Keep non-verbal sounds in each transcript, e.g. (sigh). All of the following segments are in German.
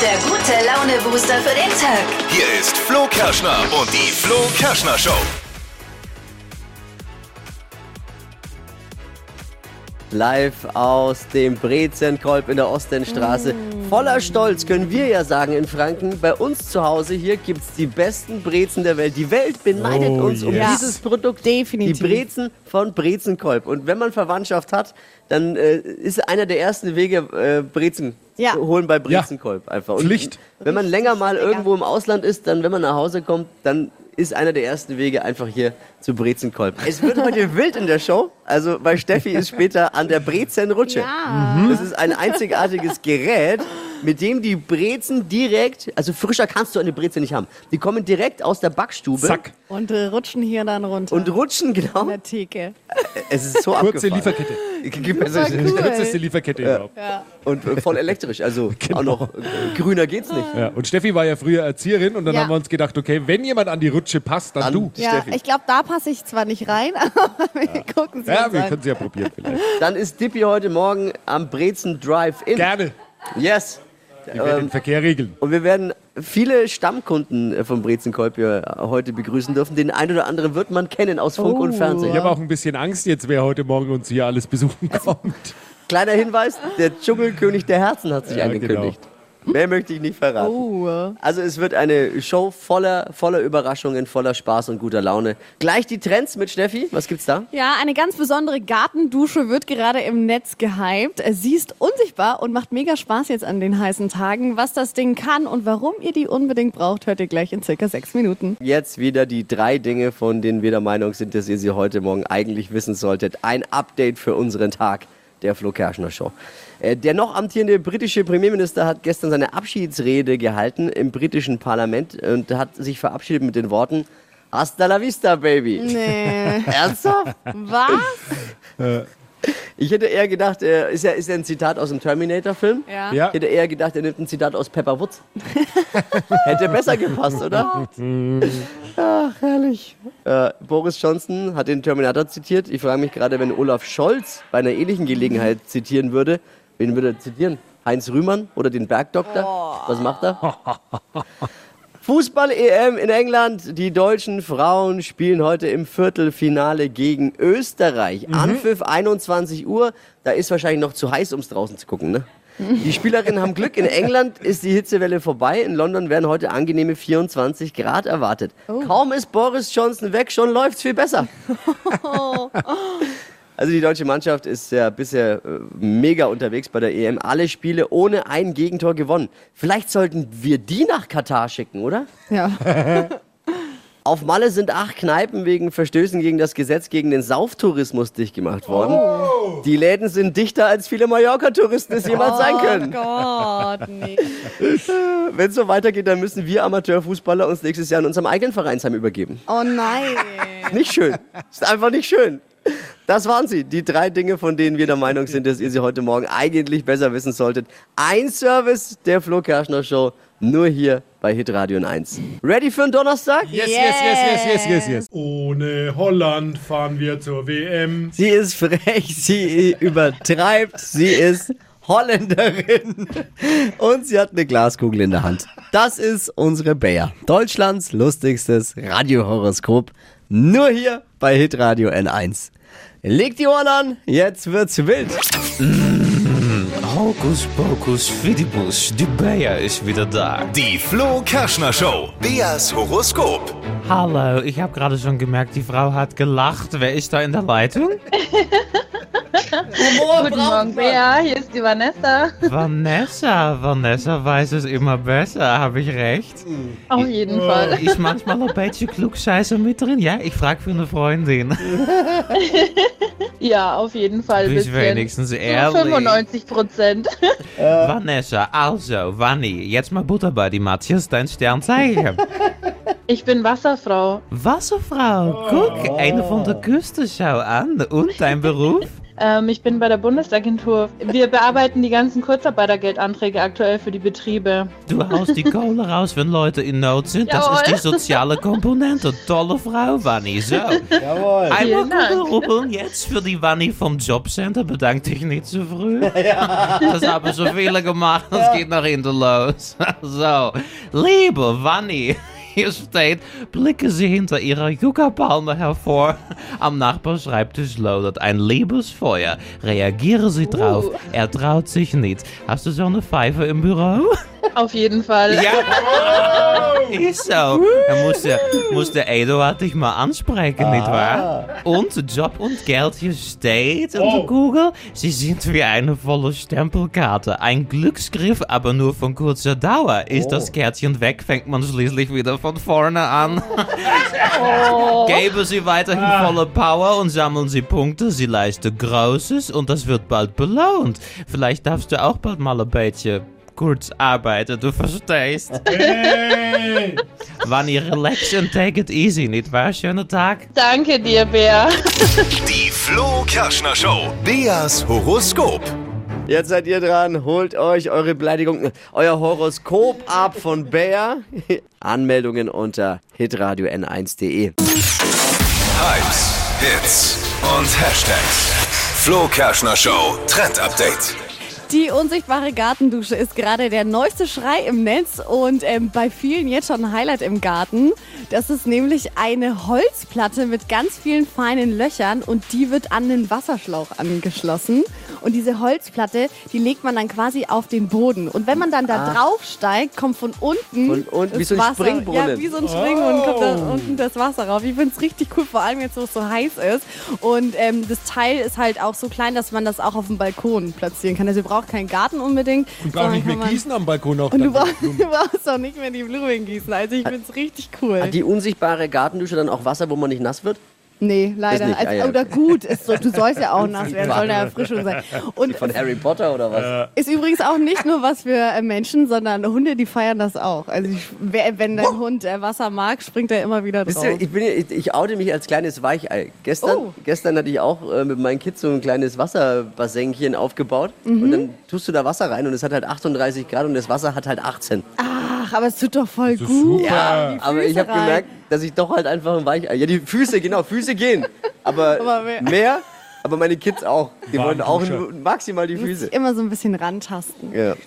der gute Laune-Booster für den Tag. Hier ist Flo Kerschner und die Flo Kerschner Show. Live aus dem Brezenkolb in der Ostenstraße. Voller Stolz können wir ja sagen in Franken, bei uns zu Hause hier gibt es die besten Brezen der Welt. Die Welt beneidet Oh, uns um yes. dieses Produkt. Definitiv. Die Brezen von Brezenkolb. Und wenn man Verwandtschaft hat, dann äh, ist einer der ersten Wege äh, Brezen Ja. holen bei Brezenkolb einfach. Und Pflicht. Wenn man länger mal irgendwo im Ausland ist, dann, wenn man nach Hause kommt, dann ist einer der ersten Wege einfach hier zu Brezenkolb. Es wird heute (laughs) wild in der Show. Also bei Steffi ist später an der Brezenrutsche. Ja. Das ist ein einzigartiges Gerät, mit dem die Brezen direkt, also frischer kannst du eine Breze nicht haben. Die kommen direkt aus der Backstube Zack. Und äh, rutschen hier dann runter. und rutschen genau. an der Theke. Es ist so Kurze abgefahren. Lieferkette. Gib mir so- Cool. Kürzeste Lieferkette überhaupt. Und äh, voll elektrisch, also (laughs) auch noch äh, grüner geht's nicht. Ja, und Steffi war ja früher Erzieherin und dann Ja. haben wir uns gedacht, okay, wenn jemand an die Rutsche passt, dann Dann du. Ja, Steffi. ich glaube, da passe ich zwar nicht rein, (laughs) aber wir gucken sie Ja, uns wir an. können es ja probieren vielleicht. Dann ist Dippy heute Morgen am Brezen Drive-In. Gerne. Yes. Wir werden den Verkehr regeln. Und wir werden viele Stammkunden äh, vom Brezenkolb hier äh, heute begrüßen dürfen. Den einen oder anderen wird man kennen aus Funk und Oh. Fernsehen. Ich habe auch ein bisschen Angst jetzt, wer heute Morgen uns hier alles besuchen kommt. Kleiner Hinweis, der Dschungelkönig der Herzen hat sich Ja, angekündigt. Mehr möchte ich nicht verraten. Oh. Also es wird eine Show voller, voller Überraschungen, voller Spaß und guter Laune. Gleich die Trends mit Steffi. Was gibt's da? Ja, eine ganz besondere Gartendusche wird gerade im Netz gehypt. Sie ist unsichtbar und macht mega Spaß jetzt an den heißen Tagen. Was das Ding kann und warum ihr die unbedingt braucht, hört ihr gleich in circa sechs Minuten. Jetzt wieder die drei Dinge, von denen wir der Meinung sind, dass ihr sie heute Morgen eigentlich wissen solltet. Ein Update für unseren Tag der Flo Kerschner Show. Äh, Der noch amtierende britische Premierminister hat gestern seine Abschiedsrede gehalten im britischen Parlament und hat sich verabschiedet mit den Worten Hasta la vista, Baby. Nee. (laughs) Ernsthaft? Was? Ich hätte eher gedacht, er ist ja, ist ja ein Zitat aus dem Terminator-Film. Ja. Ja, Ich hätte eher gedacht, er nimmt ein Zitat aus Pepper Woods. (laughs) hätte besser gepasst, oder? (laughs) Ach, herrlich. Äh, Boris Johnson hat den Terminator zitiert. Ich frage mich gerade, wenn Olaf Scholz bei einer ähnlichen Gelegenheit zitieren würde, wen würde er zitieren? Heinz Rühmann oder den Bergdoktor? Was macht er? (laughs) Fußball-EM in England. Die deutschen Frauen spielen heute im Viertelfinale gegen Österreich. Anpfiff 21 Uhr. Da ist wahrscheinlich noch zu heiß, um es draußen zu gucken. Ne? Die Spielerinnen haben Glück. In England (laughs) ist die Hitzewelle vorbei. In London werden heute angenehme 24 Grad erwartet. Kaum ist Boris Johnson weg, schon läuft's viel besser. (laughs) Also die deutsche Mannschaft ist ja bisher äh, mega unterwegs bei der EM. Alle Spiele ohne ein Gegentor gewonnen. Vielleicht sollten wir die nach Katar schicken, oder? Ja. (laughs) Auf Malle sind acht Kneipen wegen Verstößen gegen das Gesetz gegen den Sauftourismus dicht gemacht worden. Die Läden sind dichter als viele Mallorca-Touristen es jemals sein können. Oh Gott, nee. (laughs) Wenn es so weitergeht, dann müssen wir Amateurfußballer uns nächstes Jahr in unserem eigenen Vereinsheim übergeben. Oh nein. Nicht schön. Ist einfach nicht schön. Das waren sie, die drei Dinge, von denen wir der Meinung sind, dass ihr sie heute Morgen eigentlich besser wissen solltet. Ein Service der Flo Kerschner Show, nur hier bei Hitradio 1. Ready für einen Donnerstag? yes, yes, yes, yes, yes, yes, yes. Ohne Holland fahren wir zur WM. Sie ist frech, sie übertreibt, sie ist Holländerin und sie hat eine Glaskugel in der Hand. Das ist unsere Bayer, Deutschlands lustigstes Radiohoroskop, nur hier bei Hitradio N1. Legt die Ohren an, jetzt wird's wild. Hokus pokus fidibus, die Bea ist wieder da. Die Flo Kerschner Show. Beas Horoskop. Hallo, ich habe gerade schon gemerkt, die Frau hat gelacht. Wer ist da in der Leitung? (laughs) Guten Morgen, Bea. Hier ist die Vanessa. Vanessa. Vanessa weiß es immer besser, habe ich recht? Auf jeden Fall. Ist manchmal ein bisschen Klugscheißer mit drin? Ja, ich frage für eine Freundin. (laughs) Ja, auf jeden Fall. ein Du bist bisschen. wenigstens ehrlich. 95 Prozent. Vanessa, also, Vanni, jetzt mal Butter bei die Matjes, dein Sternzeichen. (laughs) Ich bin Wasserfrau. Wasserfrau, guck, eine von der Küste, schau an. Und dein Beruf? (laughs) Ähm, ich bin bei der Bundesagentur. Wir bearbeiten die ganzen Kurzarbeitergeldanträge aktuell für die Betriebe. Du haust die Kohle raus, wenn Leute in Not sind. Das Jawohl. ist die soziale Komponente. Tolle Frau, Wanni. So. Jawohl. Einmal. Kugelrubbeln jetzt für die Wanni vom Jobcenter. Bedank dich nicht zu früh. (laughs) Das haben so viele gemacht. Das geht nach hinten los. (laughs) So, liebe Wanni. Hier steht, blicken Sie hinter Ihrer Yucca-Palme hervor. Am Nachbarschreibtisch lodert ein Liebesfeuer. Reagieren Sie drauf. Er traut sich nicht. Hast du so eine Pfeife im Büro? Auf jeden Fall. Ja, (laughs) ist so. Da muss der, muss der Eduard dich mal ansprechen, nicht wahr? Und Job und Geld hier steht unter Google. Sie sind wie eine volle Stempelkarte. Ein Glücksgriff, aber nur von kurzer Dauer. Ist das Kärtchen weg, fängt man schließlich wieder von vorne an. (laughs) Geben Sie weiterhin volle Power und sammeln Sie Punkte. Sie leisten Großes und das wird bald belohnt. Vielleicht darfst du auch bald mal ein bisschen kurz arbeiten, du verstehst. Hey! Wann ihr relax and take it easy, nicht wahr? Schönen Tag. Danke dir, Bär. Die Flo Kerschner Show. Beas Horoskop. Jetzt seid ihr dran, holt euch eure Beleidigung, euer Horoskop ab von Bär. (laughs) Anmeldungen unter hitradio n1.de. Hypes, Hits und Hashtags. Flo Kerschner Show Trend Update. Die unsichtbare Gartendusche ist gerade der neueste Schrei im Netz und ähm, bei vielen jetzt schon ein Highlight im Garten. Das ist nämlich eine Holzplatte mit ganz vielen feinen Löchern und die wird an den Wasserschlauch angeschlossen. Und diese Holzplatte, die legt man dann quasi auf den Boden. Und wenn man dann da drauf steigt, kommt von unten Von unten, das wie so ein Wasser. Springbrunnen. Ja, wie so ein Springbrunnen kommt da unten das Wasser rauf. Ich finde es richtig cool, vor allem jetzt, wo es so heiß ist. Und ähm, das Teil ist halt auch so klein, dass man das auch auf dem Balkon platzieren kann. Also braucht keinen Garten unbedingt. Und brauch sondern nicht mehr man- gießen am Balkon auch. Und du brauchst, du brauchst auch nicht mehr die Blumen gießen. Also ich finde es richtig cool. Hat die unsichtbare Gartendusche dann auch Wasser, wo man nicht nass wird? Nee, leider. nicht, Also, ah, ja. Oder gut, ist so, du sollst ja auch (laughs) nass werden, soll eine Erfrischung sein. Und Von Harry Potter oder was? ist übrigens auch nicht nur was für äh, Menschen, sondern Hunde, die feiern das auch. Also ich, wenn dein Hund äh, Wasser mag, springt er immer wieder drauf. ihr, ich, bin, ich, ich oute mich als kleines Weichei. Gestern, Oh. gestern hatte ich auch äh, mit meinen Kids so ein kleines Wasserbassenchen aufgebaut. Mhm. Und dann tust du da Wasser rein und es hat halt 38 Grad und das Wasser hat halt 18. Ach, aber es tut doch voll gut. super. Ja, die aber ich habe rein. gemerkt, dass ich doch halt einfach ein Weichei. Ja, die Füße, genau, Füße gehen. Aber, (laughs) Aber mehr- mehr. aber meine Kids auch. Die wollen auch maximal die Füße. Immer so ein bisschen rantasten. Ja. (laughs)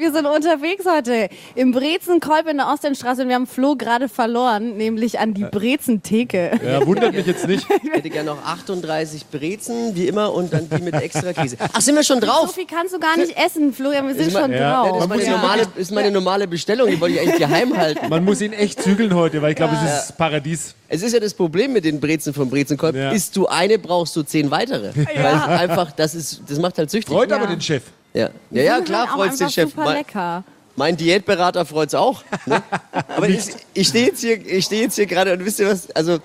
Wir sind unterwegs heute im Brezenkolb in der Ostendstraße und wir haben Flo gerade verloren, nämlich an die Brezentheke. Ja, wundert mich jetzt nicht. Ich hätte gerne noch 38 Brezen, wie immer, und dann die mit extra Käse. Ach, sind wir schon So drauf? viel kannst du gar nicht essen, Florian, wir sind Ist ma- schon Ja, Ja, das drauf. ist meine, ja- normale, ist meine normale Bestellung, die wollte ich eigentlich geheim halten. Man muss ihn echt zügeln heute, weil ich glaube, es ist Paradies. Es ist ja das Problem mit den Brezen vom Brezenkolb. Ja. Isst du eine, brauchst du zehn weitere. Weil einfach, das, ist, das macht halt süchtig. Freut Ja. aber den Chef. Ja, ja, ja klar den einfach Chef. Super Mein, lecker. mein Diätberater freut's auch. Ne? (laughs) Aber ich, ich stehe jetzt hier, ich stehe jetzt hier gerade und wisst ihr was? Also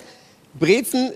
Brezen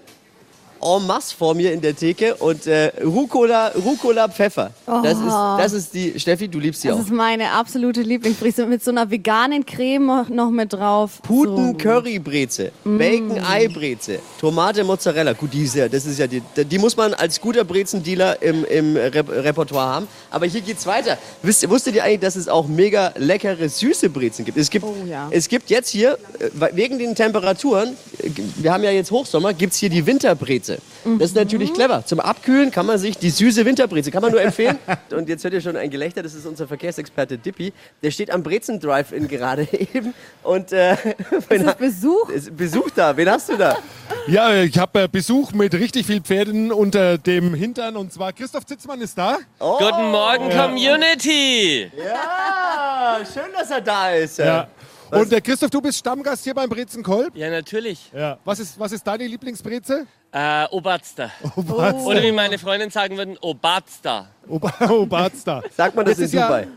en masse vor mir in der Theke und äh, Rucola, Rucola Pfeffer. Das ist, das ist die Steffi, du liebst sie Das auch. ist meine absolute Lieblingsbreze mit so einer veganen Creme noch- mit drauf. Puten So. Mm. Curry Breze, Bacon Ei Breze, Tomate Mozzarella. Gut, die ist ja, das ist ja die, die muss man als guter Brezendealer im, im Rep Repertoire haben. Aber hier geht's weiter. Wisst, wusstet ihr eigentlich, dass es auch mega leckere süße Brezen gibt? Es gibt, Oh, ja. es gibt jetzt hier äh, wegen den Temperaturen, äh, wir haben ja jetzt Hochsommer, gibt's hier die Winterbreze. Das ist Mhm. natürlich clever. Zum Abkühlen kann man sich die süße Winterbreze, kann man nur empfehlen. (laughs) Und jetzt hört ihr schon ein Gelächter, das ist unser Verkehrsexperte Dippi. Der steht am Brezen Drive-In gerade (laughs) eben und äh, Ist das Besuch? ist Besuch da. Wen hast du da? (laughs) Ja, ich habe äh, Besuch mit richtig viel Pferden unter dem Hintern und zwar Christoph Zitzmann ist da. Guten Morgen, Community! Ja, schön, dass er da ist. Ja. Und der Christoph, du bist Stammgast hier beim Brezenkolb. Ja, natürlich. Ja. Was ist, was ist deine Lieblingsbreze? Äh, Obatster. Obatster. Oder wie meine Freundin sagen würden, Obatster. Oba (laughs) Obatster. Sagt man das Jetzt in ist ja- Dubai?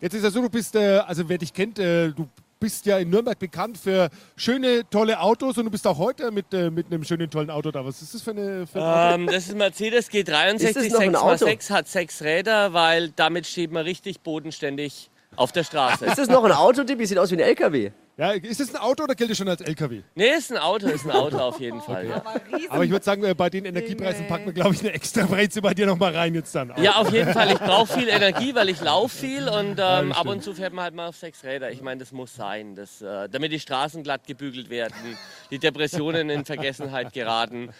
Jetzt ist ja so, du bist, äh, also wer dich kennt, äh, du bist ja in Nürnberg bekannt für schöne, tolle Autos und du bist auch heute mit, äh, mit einem schönen, tollen Auto da. Was ist das für, eine, für ein Auto? Ähm, das ist ein Mercedes G63 Ist das noch ein Auto? 6x6, hat sechs Räder, weil damit steht man richtig bodenständig auf der Straße. Ist das noch ein Auto, Dippi? Sieht aus wie ein LKW. Ja, ist es ein Auto oder gilt es schon als LKW? Nee, ist ein Auto, ist ein Auto auf jeden (laughs) Fall. Ja. Aber ich würde sagen, äh, bei den Energiepreisen packen wir, glaube ich, eine extra Breze bei dir nochmal rein jetzt dann. ja, auf jeden Fall. Ich brauche viel Energie, weil ich laufe viel und ähm, ab und zu fährt man halt mal auf sechs Räder. Ich meine, das muss sein, das, äh, damit die Straßen glatt gebügelt werden, die Depressionen in Vergessenheit geraten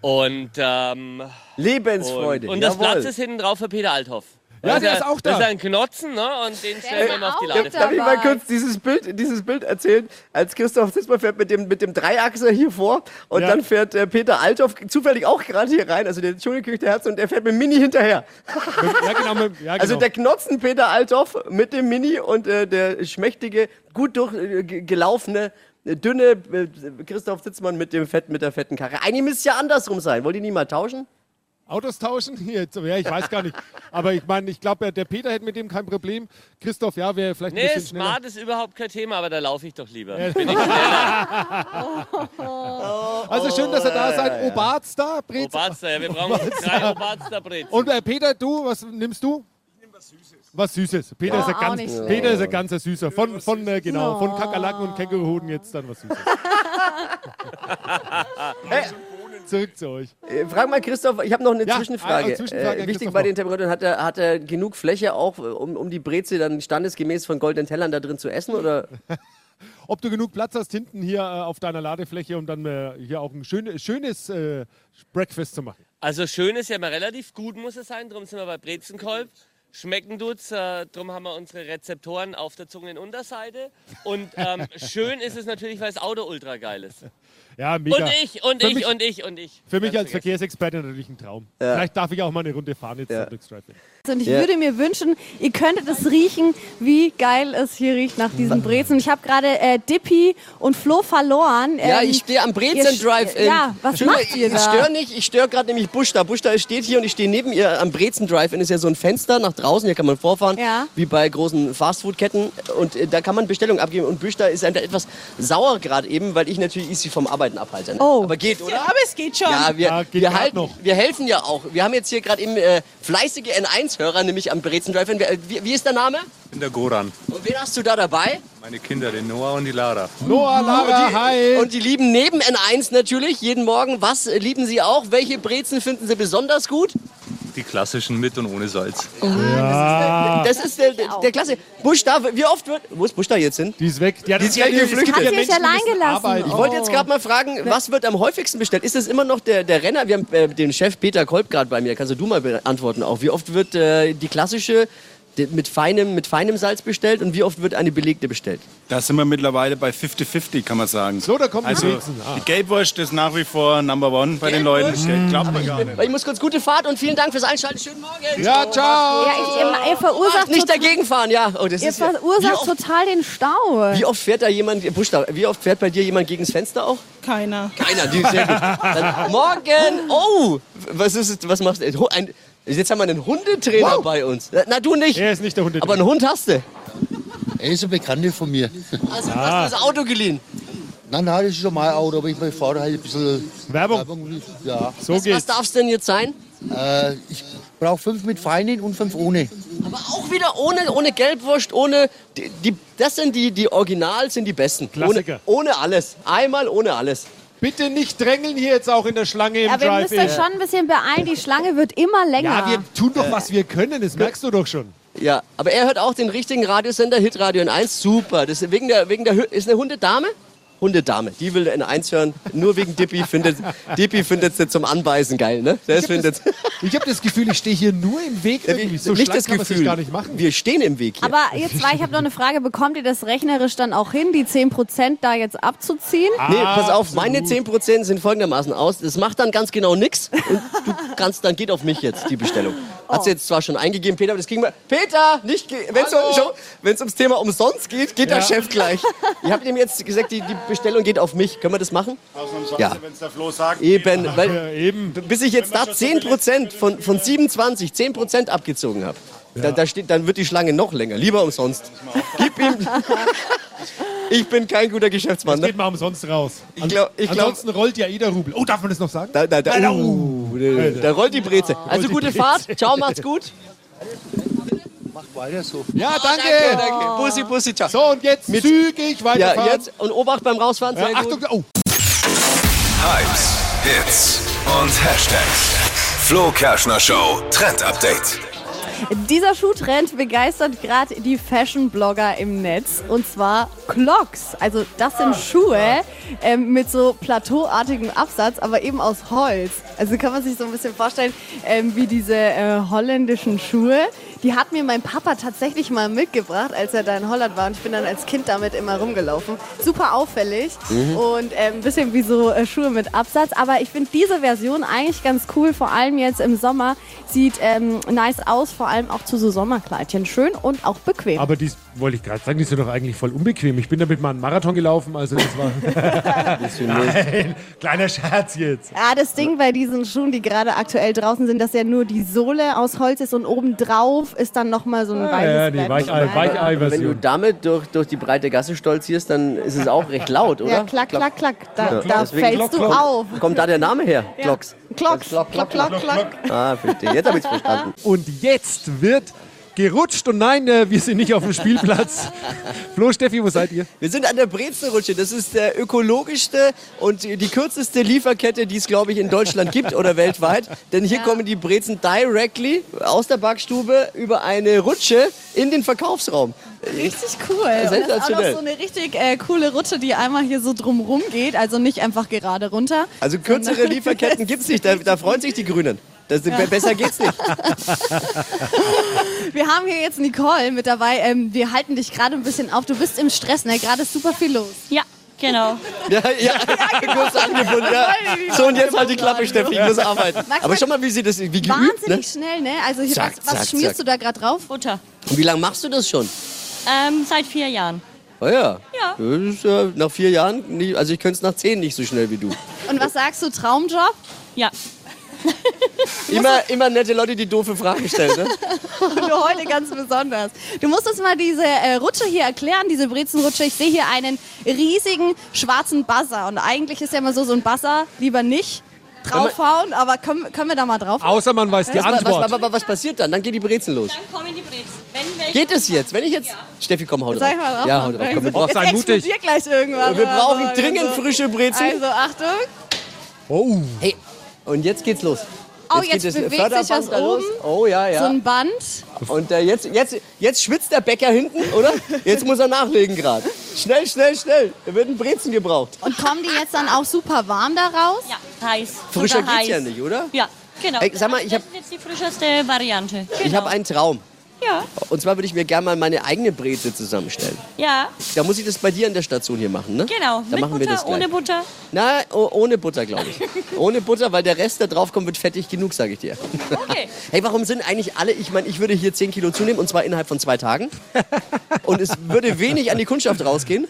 und, ähm, Lebensfreude. und, und das. Platz ist hinten drauf für Peter Althoff. Ja, Das der ist auch da. Das ist ein Knotzen, ne? Und den stellen wir mal auf die auch Darf ich mal kurz dieses Bild, dieses Bild erzählen? Als Christoph Zitzmann fährt mit dem, mit dem Dreiachser hier vor und Ja. dann fährt äh, Peter Althoff zufällig auch gerade hier rein, also der Entschuldigung, der Herz, und der fährt mit dem Mini hinterher. (laughs) Ja, genau. mit- Ja, genau. Also der Knotzen Peter Althoff mit dem Mini und äh, der schmächtige, gut durchgelaufene, dünne äh, Christoph Zitzmann mit dem Fett, mit der fetten Karre. Eigentlich müsste es ja andersrum sein. Wollt ihr nie mal tauschen? Autos tauschen? Hier, (laughs) jetzt- ja, ich weiß gar nicht. Aber ich meine, ich glaube, der Peter hätte mit dem kein Problem. Christoph, ja, wäre vielleicht ein Nee, bisschen schneller. Smart ist überhaupt kein Thema, aber da laufe ich doch lieber. Bin ich schneller. (laughs) Also schön, dass ihr da seid. Obarster, Brez. Oberster, ja, wir brauchen (laughs) drei Oberster Brezel. Und äh, Peter, du, was nimmst du? Ich nehme was Süßes. Was Süßes. Peter, Ja, ist, ein ganz, schlecht. Peter ist ein ganzer Süßer. Von, von äh, genau, von Kakerlaken und Känguruden jetzt dann was Süßes. Zurück zu euch. Äh, Frag mal Christoph, ich habe noch eine Ja, Zwischenfrage. eine Zwischenfrage äh, wichtig bei den Temperaturen, hat er, hat er genug Fläche auch, äh, um, um die Breze dann standesgemäß von goldenen Tellern da drin zu essen? Oder? (laughs) Ob du genug Platz hast hinten hier äh, auf deiner Ladefläche, um dann äh, hier auch ein schön, schönes äh, Breakfast zu machen. Also schön ist ja mal relativ gut, muss es sein. Drum sind wir bei Brezenkolb. Schmecken tut's, äh, drum haben wir unsere Rezeptoren auf der Zungenunterseite. Und ähm, (laughs) schön ist es natürlich, weil das Auto ultra geil ist. Ja, mega. Und ich, und Für ich, mich- und ich, und ich. Für mich als vergessen. Verkehrsexperte natürlich ein Traum. Vielleicht darf ich auch mal eine Runde fahren jetzt Ja. zum Und ich Ja. würde mir wünschen, ihr könntet es riechen, wie geil es hier riecht nach diesen Brezen. Ich habe gerade äh, Dippy und Flo verloren. Ja, Ähm, ich stehe am ihr Brezen st- Drive-In. Ja, was macht ihr Ich da? störe nicht, ich störe gerade nämlich Busch da. Busch da steht hier und ich stehe neben ihr am Brezen Drive-In. Ist ja so ein Fenster nach draußen, hier kann man vorfahren, Ja. wie bei großen Fastfood-Ketten. Und äh, da kann man Bestellungen abgeben. Und Busch da ist einfach etwas sauer gerade eben, weil ich natürlich sie vom Arbeiten abhalte. ne? Oh. Aber geht, oder? Aber es geht schon. Ja, wir, Ja, geht wir, halten, noch. wir helfen ja auch. Wir haben jetzt hier gerade eben äh, fleißige N1-Hörer, nämlich am Brezen Drive-In. Wer- Wie, wie ist der Name? Ich bin der Goran. Und wen hast du da dabei? Meine Kinder, den Noah und die Lara. Noah, Lara, hi. Und die lieben neben N1 natürlich jeden Morgen. Was lieben sie auch? Welche Brezen finden sie besonders gut? Die klassischen mit und ohne Salz. Ah. Das ist der, der, der Klasse. Busch da, wie oft wird. Wo ist Busch da jetzt hin? Die ist weg. Ja, Die ist gleich es geflüchtet. gibt Hat ja sie die allein gelassen? Ich wollte jetzt gerade mal fragen, was wird am häufigsten bestellt? Ist es immer noch der, der Renner? Wir haben äh, den Chef Peter Kolb gerade bei mir. Kannst du mal beantworten auch. Wie oft wird äh, die klassische die- mit feinem, mit feinem Salz bestellt und wie oft wird eine belegte bestellt? Da sind wir mittlerweile bei 50-50, kann man sagen. So, da kommt die Also. Ah. die Gelbwurst ist nach wie vor Number One bei den Leuten. Das glaubt man gar nicht. Ich muss kurz gute Fahrt und vielen Dank fürs Einschalten. Schönen Morgen. Ja, ciao. Ja, ich, ihr, ihr verursacht, Nicht dagegen fahren, ja. Oh, das ihr ist ja, verursacht oft, total den Stau. wie oft fährt da jemand, wie oft fährt bei dir jemand gegen das Fenster auch? Keiner. Keiner, die sehr gut. Dann, (laughs) morgen! Oh! Was ist es? Was machst du? Ein, jetzt haben wir einen Hundetrainer Wow. bei uns. Na, du nicht. Er ist nicht der Hund. Aber einen Hund hast du. Er ist ein Bekannter von mir. Also hast du das Auto geliehen. Nein, nein, das ist schon mein Auto, aber ich fahre halt ein bisschen Werbung. Werbung. Ja. So Was, was geht's. darf es denn jetzt sein? Äh, ich brauche fünf mit feinen und fünf ohne. Aber auch wieder ohne, ohne Gelbwurst, ohne. Die, die, das sind die, die Original, sind die besten. Klassiker. Ohne, ohne alles. Einmal ohne alles. Bitte nicht drängeln hier jetzt auch in der Schlange im Aber ihr müsst Drive-In. euch schon ein bisschen beeilen, die Schlange wird immer länger. Ja, wir tun doch, was wir können, das merkst du doch schon. Ja, aber er hört auch den richtigen Radiosender, Hitradio in 1. Super. Das ist wegen der, wegen der Hü- ist eine Hundedame? Hundedame. Die will in 1 hören. Nur wegen Dippy findet Dippy findet sie zum Anbeißen geil, ne? Das hab Ich habe das Gefühl, ich stehe hier nur im Weg irgendwie. So nicht das kann man sich Gefühl. gar nicht machen. Wir stehen im Weg hier. Aber jetzt zwei, ich habe noch eine Frage. Bekommt ihr das rechnerisch dann auch hin, die 10% da jetzt abzuziehen? Nee, pass auf, Absolut. meine 10% sind folgendermaßen aus. Das macht dann ganz genau nichts. Und du kannst, dann geht auf mich jetzt die Bestellung. Hat sie jetzt zwar schon eingegeben, Peter, aber das kriegen wir. Peter, nicht, wenn es ums Thema umsonst geht, geht der Ja. Chef gleich. Ich habe ihm jetzt gesagt, die, die Bestellung geht auf mich. Können wir das machen? Ausnahmsweise, Ja. wenn es der Flo sagt. Eben, weil Ja, eben. bis ich jetzt da 10% von, von 27, 10% abgezogen habe. Da, da steht, dann wird die Schlange noch länger. Lieber umsonst. Gib ihm. ich bin kein guter Geschäftsmann. Ne? Geht mal umsonst raus. Ich glaub- ich glaub- Ansonsten rollt ja jeder Rubel. Oh, darf man das noch sagen? Da, da, da, uh, da, rollt die Breze. Also gute. Fahrt. Ciao, macht's gut. Weiter so. Ja, danke. danke, danke. Bussi, Bussi, ciao. So, und jetzt Mit- zügig weiterfahren. Ja, jetzt und Obacht beim Rausfahren. Ja, Sehr Achtung, gut. oh. Hypes, Hits und Hashtags. Flo Kerschner Show Trend Update. Dieser Schuhtrend begeistert gerade die Fashion-Blogger im Netz. Und zwar Clogs. Also das sind Schuhe ähm, mit so plateauartigem Absatz, aber eben aus Holz. Also kann man sich so ein bisschen vorstellen, ähm, wie diese äh, holländischen Schuhe. Die hat mir mein Papa tatsächlich mal mitgebracht, als er da in Holland war. Und ich bin dann als Kind damit immer rumgelaufen. Super auffällig und ähm, ein bisschen wie so äh, Schuhe mit Absatz. Aber ich finde diese Version eigentlich ganz cool, vor allem jetzt im Sommer. Sieht ähm, nice aus, vor allem auch zu so Sommerkleidchen. Schön und auch bequem. Aber die wollte ich gerade sagen, die sind doch eigentlich voll unbequem. Ich bin damit mal einen Marathon gelaufen, also das war. (laughs) (laughs) Nein, kleiner Scherz jetzt. Ja, das Ding bei diesen Schuhen, die gerade aktuell draußen sind, dass ja nur die Sohle aus Holz ist und obendrauf ist dann nochmal so ein Ah, weiches ja, die Band. Weichei- Wenn du damit durch, durch die breite Gasse stolzierst, dann ist es auch recht laut, oder? Ja, klack, klack, klack. Da, Ja, da fällst du auf. Kommt da der Name her? Glocks. Klocks, Klock, klock, klock, klock, klock. Ah, verstehe. Jetzt habe ich es verstanden. Und jetzt wird gerutscht und nein, äh, wir sind nicht auf dem Spielplatz. (laughs) Flo, Steffi, wo seid ihr? Wir sind an der Brezenrutsche. Das ist der ökologischste und die kürzeste Lieferkette, die es, glaube ich, in Deutschland gibt oder weltweit. Denn hier kommen die Brezen directly aus der Backstube über eine Rutsche in den Verkaufsraum. Richtig cool. Das ist auch noch so eine richtig äh, coole Rutsche, die einmal hier so drumrum geht. Also nicht einfach gerade runter. Also kürzere (laughs) Lieferketten gibt es nicht. Da, da freuen sich die Grünen. Das, Besser geht's nicht. (laughs) Wir haben hier jetzt Nicole mit dabei. Ähm, wir halten dich gerade ein bisschen auf. Du bist im Stress, ne? Gerade ist super viel los. Ja, genau. (laughs) Ja, ja, kurz angebunden. Ja. So, und jetzt halt die Klappe, Steffi, ich muss arbeiten. Max, Aber schau mal, wie sie das, wie geübt, ne? Wahnsinnig schnell, ne? Also hier, Zack, was, was zack, schmierst zack. du da gerade drauf? Butter. Und wie lange machst du das schon? Ähm, seit vier Jahren. Oh ja. Ja. Ist, äh, nach vier Jahren, nie, also ich könnte es nach zehn nicht so schnell wie du. Und was sagst du, Traumjob? Ja. Immer, immer nette Leute, die doofe Fragen stellen, ne? (laughs) Und heute ganz besonders. Du musst uns mal diese äh, Rutsche hier erklären, diese Brezenrutsche. Ich sehe hier einen riesigen schwarzen Buzzer. Und eigentlich ist ja immer so, so ein Buzzer lieber nicht draufhauen. Aber können, können wir da mal drauf? Außer man weiß die Was, was, Antwort. was, was, was passiert dann? Dann geht die Brezen los. Dann kommen die Brezen. Geht es jetzt? Wenn ich jetzt... Steffi, komm, hau drauf. Sag ich mal drauf. Ja, hau drauf. Komm, wir, brauchen, Jetzt explodiert gleich irgendwas. wir brauchen Also, dringend frische Brezen. Also Achtung. Oh. Hey, und jetzt geht's los. Oh, jetzt geht das bewegt sich was oben. Oh ja, ja. So ein Band. Und äh, jetzt, jetzt, jetzt schwitzt der Bäcker hinten, oder? Jetzt muss er nachlegen gerade. Schnell, schnell, schnell. Da wird ein Brezen gebraucht. Und kommen die jetzt dann auch super warm da raus? Ja, heiß. Frischer geht's ja heiß. nicht, oder? Ja, genau. Ey, sag mal, ich das hab- ist jetzt die frischeste Variante. Ich habe einen Traum. Ja, Und zwar würde ich mir gerne mal meine eigene Breze zusammenstellen. ja, Da muss ich das bei dir in der Station hier machen, ne? genau. Da Mit machen wir Butter, das gleich. ohne Butter. Na, oh, ohne Butter, glaube ich. (laughs) ohne Butter, weil der Rest, der drauf kommt, wird fettig genug, sage ich dir. Okay. (laughs) Hey, warum sind eigentlich alle, ich meine, ich würde hier 10 Kilo zunehmen und zwar innerhalb von zwei Tagen. (laughs) Und es würde wenig an die Kundschaft rausgehen.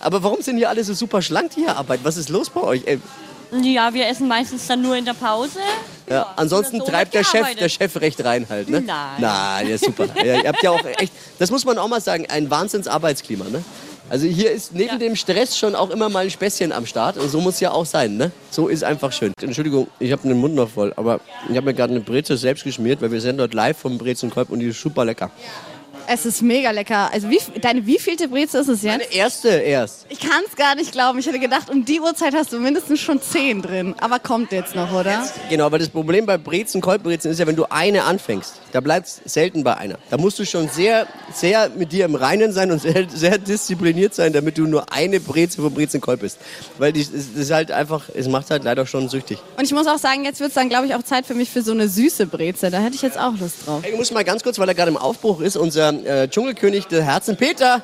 Aber warum sind hier alle so super schlank, die hier arbeiten? Was ist los bei euch? Ey, Ja, wir essen meistens dann nur in der Pause. Ja, ansonsten so treibt der Chef, der Chef recht rein halt, ne? Nein. Nein, ist super. Ja, ihr habt ja auch echt, das muss man auch mal sagen, ein Wahnsinns-Arbeitsklima, ne? Also hier ist neben dem Stress schon auch immer mal ein Späßchen am Start und so muss ja auch sein, ne? So ist einfach schön. Entschuldigung, ich habe den Mund noch voll, aber ich habe mir gerade eine Breze selbst geschmiert, weil wir sind dort live vom Brezenkolb und die ist super lecker. Es ist mega lecker. Also wie, deine wievielte Breze ist es jetzt? Meine erste erst. Ich kann es gar nicht glauben. Ich hätte gedacht, um die Uhrzeit hast du mindestens schon zehn drin. Aber kommt jetzt noch, oder? Genau, aber das Problem bei Brezen, Kolbbrezen ist ja, wenn du eine anfängst, da bleibst selten bei einer. Da musst du schon sehr, sehr mit dir im Reinen sein und sehr, sehr diszipliniert sein, damit du nur eine Breze vom Brezenkolb bist. Weil die, das ist halt einfach, es macht halt leider schon süchtig. Und ich muss auch sagen, jetzt wird es dann, glaube ich, auch Zeit für mich für so eine süße Breze. Da hätte ich jetzt auch Lust drauf. Du musst mal ganz kurz, weil er gerade im Aufbruch ist, unser äh, Dschungelkönig der Herzen, Peter.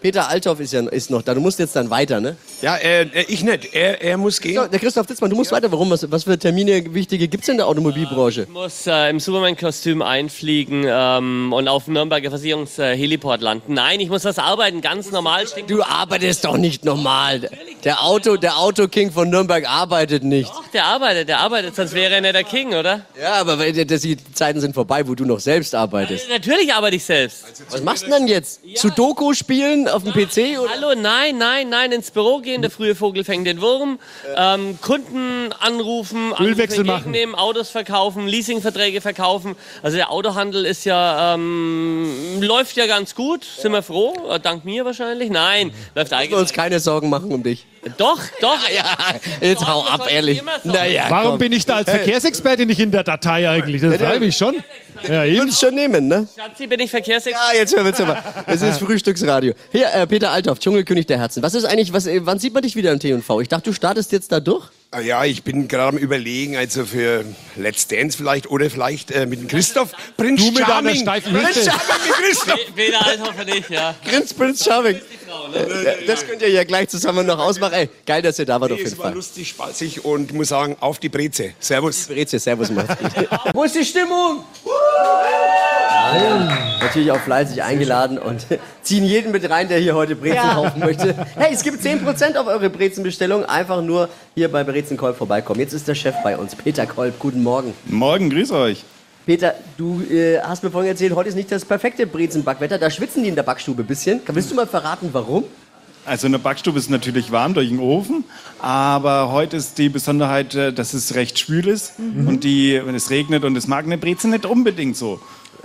Peter Althoff ist ja ist noch da. Du musst jetzt dann weiter, ne? Ja, äh, ich nicht. Er, er muss gehen. So, der Christoph Ditzmann, du musst weiter. Warum? Was, was für Termine wichtige gibt es in der Automobilbranche? Ich muss äh, im Superman-Kostüm einfliegen ähm, und auf dem Nürnberger Versicherungsheliport landen. Nein, ich muss was arbeiten, ganz normal. Du arbeitest doch nicht normal. Der Auto, der Autoking von Nürnberg arbeitet nicht. Doch, der arbeitet, der arbeitet, sonst wäre er nicht der King, oder? Ja, aber weil- das, die Zeiten sind vorbei, wo du noch selbst arbeitest. Natürlich arbeite ich selbst. Was machst du denn jetzt? Sudoku spielen auf dem PC? Oder? Hallo, nein, nein, nein, ins Büro gehen, der frühe Vogel fängt den Wurm, ähm, Kunden anrufen, Ölwechsel machen. entgegennehmen, Autos verkaufen, Leasingverträge verkaufen. Also der Autohandel ist ja, ähm, läuft ja ganz gut, sind wir froh, äh, dank mir wahrscheinlich. Nein, läuft Wir eigentlich. uns keine Sorgen machen um dich. Doch, doch. (laughs) Ja, jetzt hau ab, ehrlich. Naja, Warum komm. bin ich da als Verkehrsexperte nicht in der Datei eigentlich? Das frage ich schon. Ja, eben. Würdest schon nehmen, ne? Schatzi, bin ich Verkehrsexperte? Ja, jetzt hören wir zu. Es ist Frühstücksradio. Hier, äh, Peter Althoff, Dschungelkönig der Herzen. Was ist eigentlich, was, äh, wann sieht man dich wieder im T&V? Ich dachte, du startest jetzt da durch. Ah Ja, ich bin gerade am überlegen, also für Let's Dance vielleicht oder vielleicht äh, mit dem Christoph Prinz Du mit deiner Charming. steifen Prinz. Charming mit Christoph. Weder Althoff nicht, ja. Prinz, Prinz Charming. Äh, Das könnt ihr ja gleich zusammen noch ausmachen. Ey, geil, dass ihr da wart auf Nee, jeden es war Fall. lustig, spaßig und muss sagen, auf die Breze. Servus. Breze, servus. (laughs) Wo ist die Stimmung? Natürlich auch fleißig eingeladen und (laughs) ziehen jeden mit rein, der hier heute Brezen Ja. kaufen möchte. Hey, es gibt 10% auf eure Brezenbestellung. Einfach nur hier bei Brezen Kolb vorbeikommen. Jetzt ist der Chef bei uns, Peter Kolb. Guten Morgen. Morgen, grüß euch. Peter, du äh, hast mir vorhin erzählt, heute ist nicht das perfekte Brezenbackwetter. Da schwitzen die in der Backstube ein bisschen. Willst du mal verraten, warum? Also eine Backstube ist natürlich warm durch den Ofen, aber heute ist die Besonderheit, äh, dass es recht schwül ist und die, wenn es regnet und es mag eine Brezel nicht unbedingt so.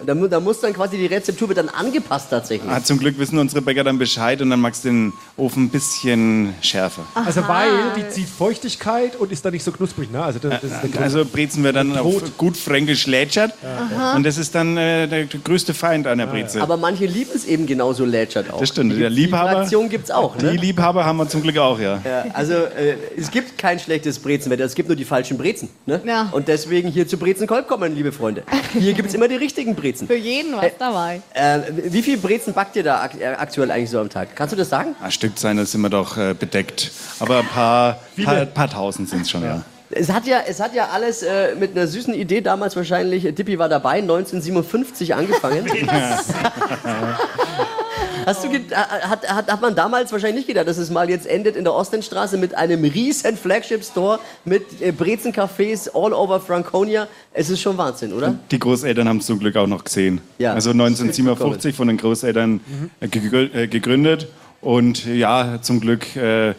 Da, da muss dann quasi die Rezeptur wird dann angepasst tatsächlich. Ah, zum Glück wissen unsere Bäcker dann Bescheid und dann magst du den Ofen ein bisschen schärfer. Also weil die zieht Feuchtigkeit und ist dann nicht so knusprig. Ne? Also das, das ist der Grund. Also Brezen wir dann auf gut fränkisch lätschert Aha. und das ist dann äh, der größte Feind einer Brezel. Aber manche lieben es eben genauso lätschert auch. Das stimmt, Die, der Liebhaber- Die Fraktion gibt's auch, ne? Die Liebhaber haben wir zum Glück auch, ja. Ja, also äh, es gibt kein schlechtes Brezenwetter, es gibt nur die falschen Brezen. Ne? Ja. Und deswegen hier zu Brezenkolb kommen, liebe Freunde. Hier gibt's immer die richtigen Brezen. Für jeden was dabei. Äh, wie viel Brezen backt ihr da ak äh, aktuell eigentlich so am Tag? Kannst du das sagen? Ein Stück sein, da sind wir doch äh, bedeckt. Aber ein paar, paar, paar tausend sind es schon, ja. Es hat ja, es hat ja alles äh, mit einer süßen Idee damals wahrscheinlich, äh, Dippi war dabei, 1957 angefangen. (laughs) Hast du ge- äh, hat, hat, hat man damals wahrscheinlich nicht gedacht, dass es mal jetzt endet in der Ostendstraße mit einem riesen Flagship-Store mit äh, Brezencafés all over Franconia. Es ist schon Wahnsinn, oder? Die Großeltern haben es zum Glück auch noch gesehen. Ja. Also (laughs) 1957 von den Großeltern äh, äh, gegründet und ja, zum Glück äh,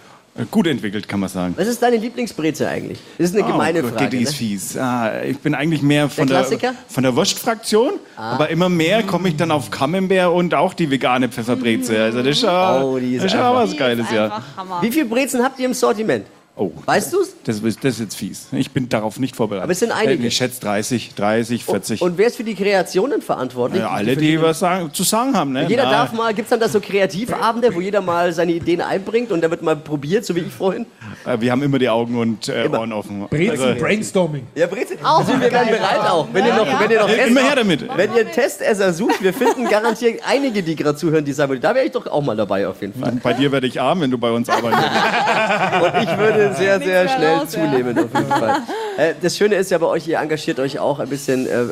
gut entwickelt, kann man sagen. Was ist deine Lieblingsbreze eigentlich? Das ist eine gemeine Gott, Frage. Die ist Ne? fies. Ah, ich bin eigentlich mehr von Der der, von der Wurstfraktion, Ah. aber immer mehr komme ich dann auf Camembert und auch die vegane Pfefferbreze. Also das ist schon, Oh, die ist das ist einfach- was Geiles, ja. Wie viele Brezen habt ihr im Sortiment? Oh. Weißt du's? Das, ist- das ist jetzt fies. Ich bin darauf nicht vorbereitet. Aber es sind einige. Ich schätze 30, 30, 40. Und wer ist für die Kreationen verantwortlich? ja, alle, die was sagen, zu sagen haben. Ne? Jeder Na, darf mal, gibt es dann da so Kreativabende, wo jeder mal seine Ideen einbringt und da wird mal probiert, so wie ich vorhin? äh, Wir haben immer die Augen und äh, Ohren offen. Brezen, Brainstorming. Ja, Brezel. Also wir werden bereit auch. Wenn ihr noch, wenn ihr noch Immer Test- her damit. Wenn ihr Testesser sucht, wir finden garantiert einige, die gerade zuhören, die sagen, da wäre ich doch auch mal dabei auf jeden Fall. Bei dir werde ich arm, wenn du bei uns arbeitest. Und ich würde sehr, sehr mehr schnell ja. zunehmen auf jeden Fall. (laughs) Äh, Das Schöne ist ja bei euch, ihr engagiert euch auch ein bisschen äh,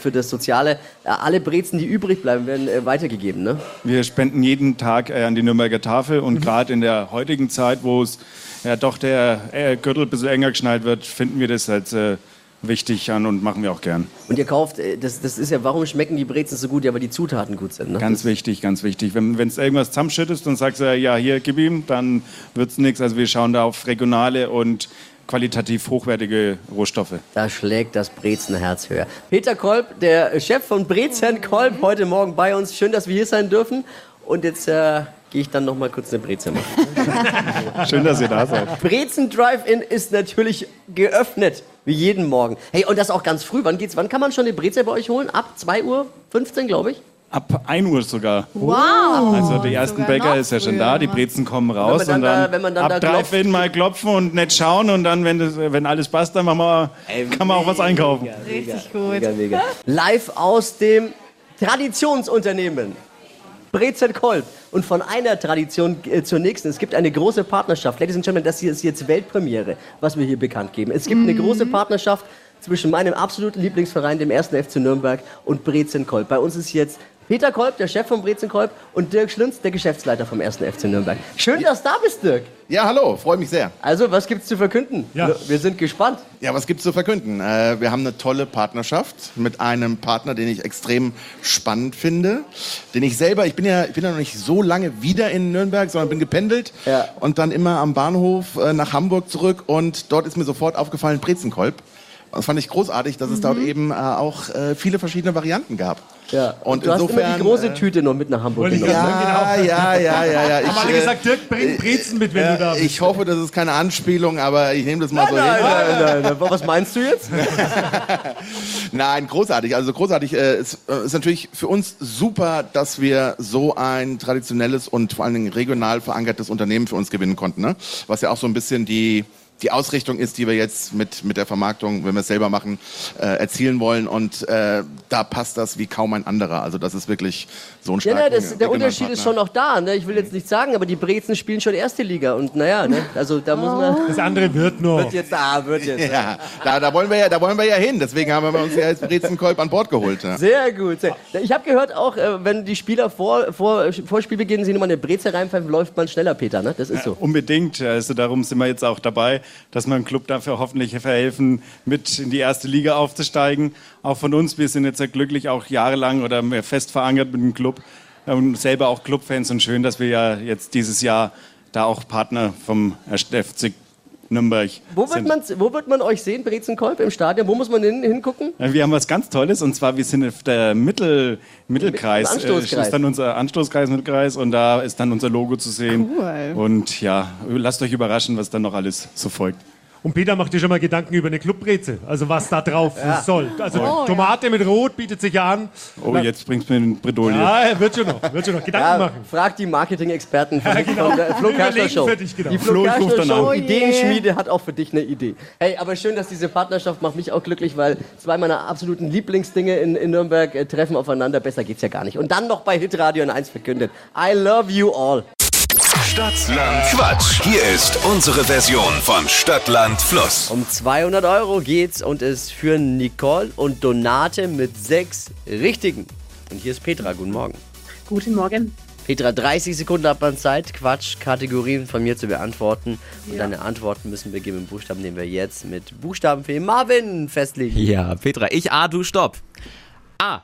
für das Soziale. Äh, Alle Brezen, die übrig bleiben, werden äh, weitergegeben, ne? Wir spenden jeden Tag äh, an die Nürnberger Tafel Mhm. und gerade in der heutigen Zeit, wo es ja doch der äh, Gürtel ein bisschen enger geschnallt wird, finden wir das als äh, wichtig an und machen wir auch gern. Und ihr kauft, äh, das, das ist ja, warum schmecken die Brezen so gut? Ja, weil die Zutaten gut sind, ne? Ganz wichtig, ganz wichtig. Wenn es irgendwas zusammenschüttest und sagst, äh, ja, hier, gib ihm, dann wird es nichts. Also wir schauen da auf regionale und qualitativ hochwertige Rohstoffe. Da schlägt das Brezenherz höher. Peter Kolb, der Chef von Brezen Kolb, heute Morgen bei uns. Schön, dass wir hier sein dürfen. Und jetzt äh, gehe ich dann noch mal kurz eine Brezel machen. (laughs) Schön, dass ihr da seid. Brezen Drive-In ist natürlich geöffnet, wie jeden Morgen. Hey, und das auch ganz früh. Wann geht's? Wann kann man schon eine Brezel bei euch holen? Ab 2 Uhr 15, glaube ich. Ab 1 Uhr sogar. Wow. Also die ersten Sogar Bäcker ist ja schon da, die Brezen kommen raus dann und da- dann, wenn man dann da ab drei klopft. Finn mal klopfen und nicht schauen und dann, wenn, das, wenn alles passt, dann machen wir, kann man auch was einkaufen. Richtig gut. Mega, mega. Live aus dem Traditionsunternehmen. Brezen Kolb. Und von einer Tradition äh, zur nächsten. Es gibt eine große Partnerschaft. Ladies and Gentlemen, das hier ist jetzt Weltpremiere, was wir hier bekannt geben. Es gibt eine große Partnerschaft zwischen meinem absoluten Lieblingsverein, dem 1. FC Nürnberg, und Brezen Kolb. Bei uns ist jetzt Peter Kolb, der Chef vom Brezenkolb und Dirk Schlünz, der Geschäftsleiter vom 1. FC Nürnberg. Schön, dass du da bist, Dirk. Ja, hallo, freue mich sehr. Also, was gibt's zu verkünden? Ja. Wir sind gespannt. Ja, was gibt's zu verkünden? Äh, wir haben eine tolle Partnerschaft mit einem Partner, den ich extrem spannend finde. Den ich selber, ich bin ja, ich bin ja noch nicht so lange wieder in Nürnberg, sondern bin gependelt und dann immer am Bahnhof äh, nach Hamburg zurück und dort ist mir sofort aufgefallen Brezenkolb. Das fand ich großartig, dass es dort eben äh, auch äh, viele verschiedene Varianten gab. Ja. Und du hast immer insofern, die große äh, Tüte noch mit nach Hamburg ich genommen. gerade sagen, genau. Ja, ja, ja, ja. (laughs) Haben alle äh, gesagt, Dirk, bring Brezen mit, wenn ja, du da bist. Ich hoffe, das ist keine Anspielung, aber ich nehme das mal so Nein, hin. nein, nein, nein. Was meinst du jetzt? (laughs) Nein, großartig. Also großartig. Äh, es äh, ist natürlich für uns super, dass wir so ein traditionelles und vor allen Dingen regional verankertes Unternehmen für uns gewinnen konnten. Ne? Was ja auch so ein bisschen die die Ausrichtung ist, die wir jetzt mit, mit der Vermarktung, wenn wir es selber machen, äh, erzielen wollen. Und äh, da passt das wie kaum ein anderer. Also das ist wirklich so ein Ja, starker na, das, der Unterschied ist schon noch da. Ne? Ich will jetzt nicht sagen, aber die Brezen spielen schon erste Liga. Und naja, ne? also da muss man. Das andere wird noch. Wird jetzt, ah, wird jetzt. Ja, da, da, wollen wir ja, da wollen wir ja hin. Deswegen haben wir uns ja jetzt Brezenkolb an Bord geholt. Ja. Sehr gut. Sehr. Ich habe gehört auch, äh, wenn die Spieler vor, vor, vor Spielbeginn sich nochmal eine Breze reinpfeifen, läuft man schneller, Peter. Ne? Das ist so. Unbedingt. Also darum sind wir jetzt auch dabei, dass wir dem Club dafür hoffentlich verhelfen, mit in die erste Liga aufzusteigen. Auch von uns, wir sind jetzt sehr glücklich, auch jahrelang oder fest verankert mit dem Club und selber auch Clubfans und schön, dass wir ja jetzt dieses Jahr da auch Partner vom FC Nürnberg Wo wird, sind. man, wo wird man euch sehen, Brezenkolb, im Stadion? Wo muss man hin, hingucken? Ja, Wir haben was ganz Tolles und zwar wir sind auf der Mittel, Mittelkreis. Anstoßkreis. Äh, ist dann unser Anstoßkreis, Mittelkreis und da ist dann unser Logo zu sehen. Cool. Und ja, lasst euch überraschen, was dann noch alles so folgt. Und Peter macht dir schon mal Gedanken über eine Clubbreze, also was da drauf Ja. soll. Also Oh, Tomate mit Rot bietet sich ja an. Oh, jetzt bringst du mir in Bredouille. Ja, wird schon noch, wird schon noch. Gedanken Ja, machen. frag die Marketing-Experten von, Ja, genau. von der Flo überlegen Show. für dich, genau. Die Flo, Flo dann Show, an. Ideenschmiede hat auch für dich eine Idee. Hey, aber schön, dass diese Partnerschaft macht mich auch glücklich, weil zwei meiner absoluten Lieblingsdinge in, in Nürnberg äh, treffen aufeinander. Besser geht's ja gar nicht. Und dann noch bei Hitradio in 1 verkündet. I love you all. Stadtland Quatsch. Hier ist unsere Version von Stadtland Fluss. Um 200 Euro geht's und es führen Nicole und Donate mit sechs Richtigen. Und hier ist Petra. Guten Morgen. Guten Morgen. Petra, 30 Sekunden hat man Zeit, Quatsch, Kategorien von mir zu beantworten. Und Ja. deine Antworten müssen beginnen mit Buchstaben, den wir jetzt mit Buchstaben für Marvin festlegen. Ja, Petra, ich A, du Stopp. A.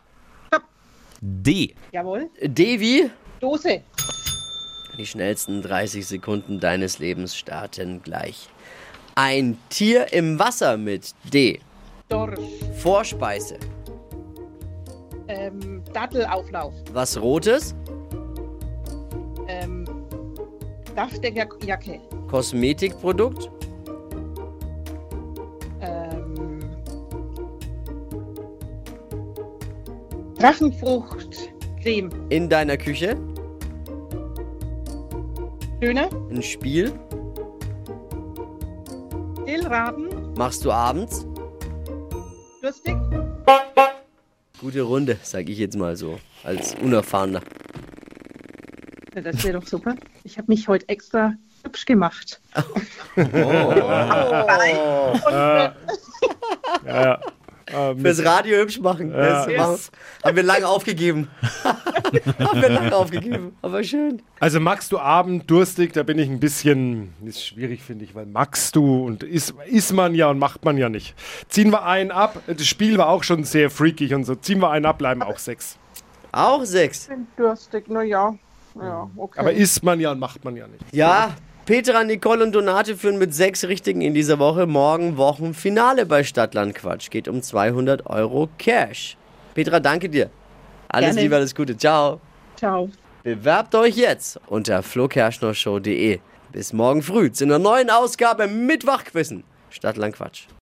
D. Jawohl. D wie? Dose. Die schnellsten 30 Sekunden deines Lebens starten gleich. Ein Tier im Wasser mit D. Dorsch. Vorspeise. Ähm, Dattelauflauf. Was Rotes? Ähm, Dachsteckerjacke. Kosmetikprodukt. Ähm, Drachenfruchtcreme. In deiner Küche. Döner. Ein Spiel. Dillraden. Machst du abends. Lustig. Gute Runde, sag ich jetzt mal so. Als Unerfahrener. Ja, das wäre doch super. Ich habe mich heute extra hübsch gemacht. Oh. (laughs) Ja. Ja. Ähm, Fürs Radio hübsch machen. Ja. Das machen- haben wir lange aufgegeben. (laughs) haben wir lange aufgegeben. Aber schön. Also magst du Abend durstig, da bin ich ein bisschen, ist schwierig finde ich, weil magst du und ist, ist man ja und macht man ja nicht. Ziehen wir einen ab, das Spiel war auch schon sehr freakig und so, ziehen wir einen ab, bleiben auch sechs. Auch sechs. Ich bin durstig, naja. Ja, okay. Aber isst man ja und macht man ja nicht. Ja, Petra, Nicole und Donate führen mit sechs Richtigen in dieser Woche. Morgen Wochenfinale bei Stadtland Quatsch. Geht um 200 Euro Cash. Petra, danke dir. Alles Gerne. Liebe, alles Gute. Ciao. Ciao. Bewerbt euch jetzt unter flokerschnershow.de. Bis morgen früh zu einer neuen Ausgabe mit Wachquissen. Stadtland Quatsch.